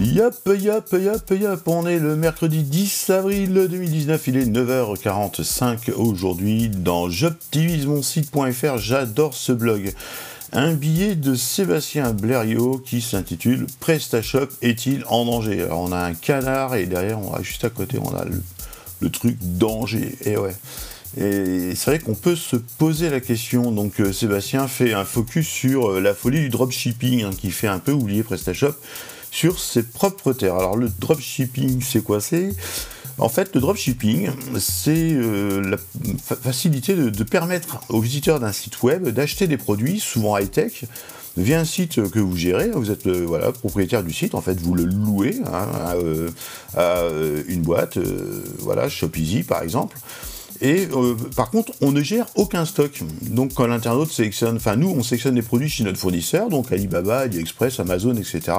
Yop, yop, yop, yop, on est le mercredi 10 avril 2019, il est 9h45 aujourd'hui dans jobtivismonsite.fr, j'adore ce blog. Un billet de Sébastien Blériot qui s'intitule PrestaShop est-il en danger? Alors on a un canard et derrière, on a, juste à côté, on a le, truc danger. Et ouais. Et c'est vrai qu'on peut se poser la question. Donc euh, Sébastien fait un focus sur euh, la folie du dropshipping hein, qui fait un peu oublier PrestaShop sur ses propres terres. Alors le dropshipping, c'est quoi? C'est en fait, le dropshipping, c'est euh, la facilité de, permettre aux visiteurs d'un site web d'acheter des produits, souvent high-tech, via un site que vous gérez. Vous êtes euh, voilà, propriétaire du site, en fait, vous le louez hein, à, euh, une boîte, voilà, ShopEasy par exemple. Et par contre, on ne gère aucun stock. Donc quand l'internaute sélectionne, enfin nous, on sélectionne des produits chez notre fournisseur, donc Alibaba, AliExpress, Amazon, etc.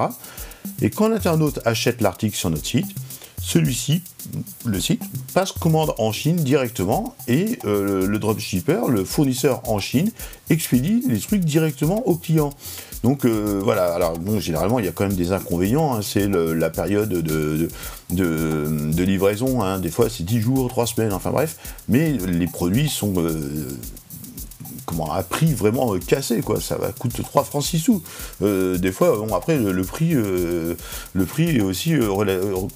Et quand l'internaute achète l'article sur notre site, celui-ci, le site, passe commande en Chine directement et euh, le dropshipper, le fournisseur en Chine, expédie les trucs directement au client. Donc euh, voilà, alors bon, généralement il y a quand même des inconvénients, hein. c'est la période de, livraison, hein. des fois c'est 10 jours, 3 semaines, enfin bref, mais les produits sont euh, comment, un prix vraiment euh, cassé, quoi. Ça va coûter 3 francs 6 sous. Euh, des fois, bon, après, le, prix, euh, le prix est aussi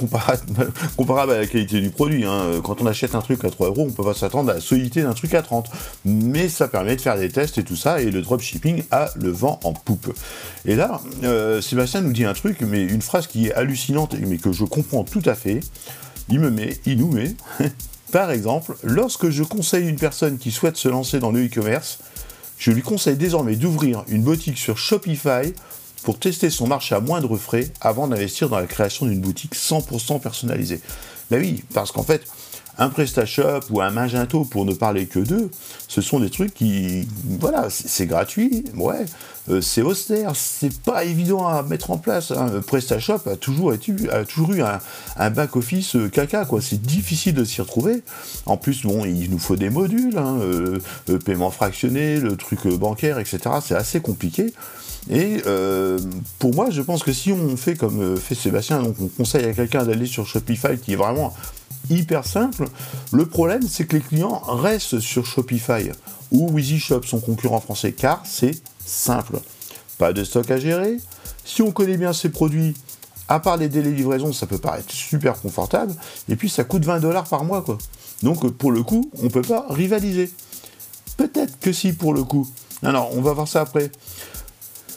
comparable, à la qualité du produit. Hein. Quand on achète un truc à 3 euros, on peut pas s'attendre à la solidité d'un truc à 30. Mais ça permet de faire des tests et tout ça, et le dropshipping a le vent en poupe. Et là, Sébastien nous dit un truc, mais une phrase qui est hallucinante, mais que je comprends tout à fait. Il me met, il nous met Par exemple, lorsque je conseille une personne qui souhaite se lancer dans le e-commerce, je lui conseille désormais d'ouvrir une boutique sur Shopify pour tester son marché à moindre frais avant d'investir dans la création d'une boutique 100% personnalisée. Ben oui, parce qu'en fait, un PrestaShop ou un Magento, pour ne parler que d'eux, ce sont des trucs qui, voilà, c'est gratuit, ouais, euh, c'est austère, c'est pas évident à mettre en place. Hein. PrestaShop a toujours, toujours eu un, back-office euh, caca, quoi. C'est difficile de s'y retrouver. En plus, bon, il nous faut des modules, hein, euh, le paiement fractionné, le truc bancaire, etc. C'est assez compliqué. Et pour moi, je pense que si on fait comme fait Sébastien, donc on conseille à quelqu'un d'aller sur Shopify qui est vraiment hyper simple. Le problème, c'est que les clients restent sur Shopify ou EasyShop, son concurrent français, car c'est simple. Pas de stock à gérer. Si on connaît bien ses produits, à part les délais de livraison, ça peut paraître super confortable. Et puis ça coûte 20 dollars par mois, quoi. Donc pour le coup, on ne peut pas rivaliser. Peut-être que si pour le coup. Alors, on va voir ça après.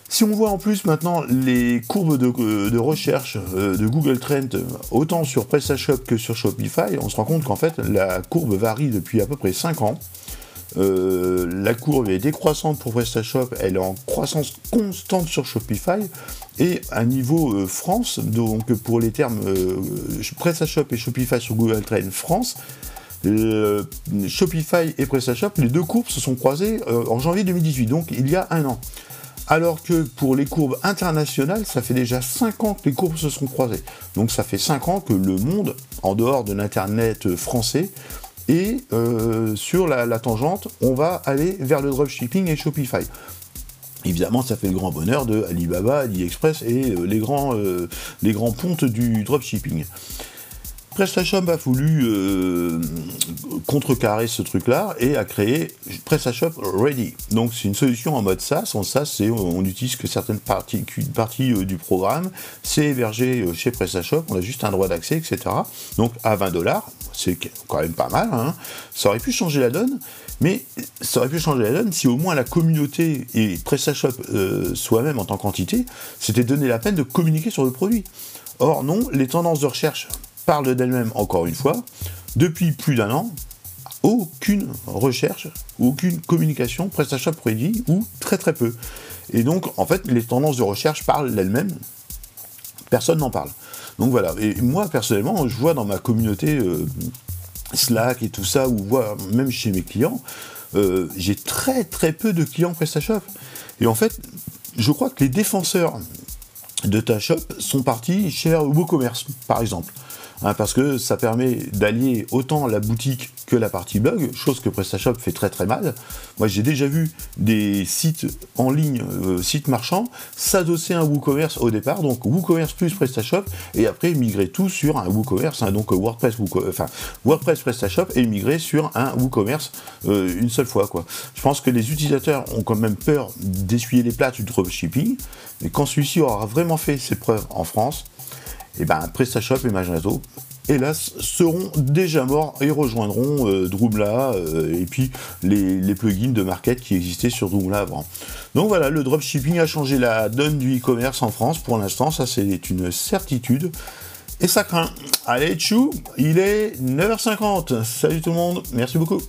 Si on voit en plus maintenant les courbes de, euh, recherche euh, de Google Trend, autant sur PrestaShop que sur Shopify, on se rend compte qu'en fait la courbe varie depuis à peu près 5 ans. Euh, la courbe est décroissante pour PrestaShop, elle est en croissance constante sur Shopify, et à niveau France, donc pour les termes PrestaShop et Shopify sur Google Trend France, Shopify et PrestaShop, les deux courbes se sont croisées en janvier 2018, donc il y a un an alors que pour les courbes internationales, ça fait déjà 5 ans que les courbes se sont croisées. Donc ça fait 5 ans que le monde, en dehors de l'Internet français, est euh, sur la, tangente, on va aller vers le dropshipping et Shopify. Évidemment, ça fait le grand bonheur de Alibaba, AliExpress et euh, les, grands, euh, les grands pontes du dropshipping. PrestaShop a voulu euh, contrecarrer ce truc-là et a créé PrestaShop Ready. Donc c'est une solution en mode SaaS. En SaaS, c'est on n'utilise que certaines parties, partie, euh, du programme. C'est hébergé euh, chez PrestaShop. On a juste un droit d'accès, etc. Donc à 20 dollars, c'est quand même pas mal. Hein. Ça aurait pu changer la donne, mais ça aurait pu changer la donne si au moins la communauté et PrestaShop soi-même en tant qu'entité s'était donné la peine de communiquer sur le produit. Or non, les tendances de recherche parle d'elle-même encore une fois. Depuis plus d'un an, aucune recherche, aucune communication PrestaShop Ready ou très très peu. Et donc, en fait, les tendances de recherche parlent d'elles-mêmes. Personne n'en parle. Donc voilà. Et moi, personnellement, je vois dans ma communauté euh, Slack et tout ça, ou voire même chez mes clients, euh, j'ai très très peu de clients PrestaShop. Et en fait, je crois que les défenseurs de ta shop sont partis chez WooCommerce, par exemple. hein, parce que ça permet d'allier autant la boutique que la partie blog, chose que PrestaShop fait très très mal. Moi j'ai déjà vu des sites en ligne, euh, sites marchands, s'adosser à WooCommerce au départ, donc WooCommerce plus PrestaShop, et après migrer tout sur un WooCommerce, hein, donc WordPress, enfin WordPress PrestaShop, et migrer sur un WooCommerce euh, une seule fois. Quoi. Je pense que les utilisateurs ont quand même peur d'essuyer les plates du dropshipping, mais quand celui-ci aura vraiment fait ses preuves en France, et eh ben PrestaShop et Magento, hélas, seront déjà morts et rejoindront euh, euh, et puis les, plugins de market qui existaient sur Drumla avant. Donc voilà, le dropshipping a changé la donne du e-commerce en France pour l'instant, ça c'est une certitude. Et ça craint. Allez, tchou, il est 9h50. Salut tout le monde, merci beaucoup.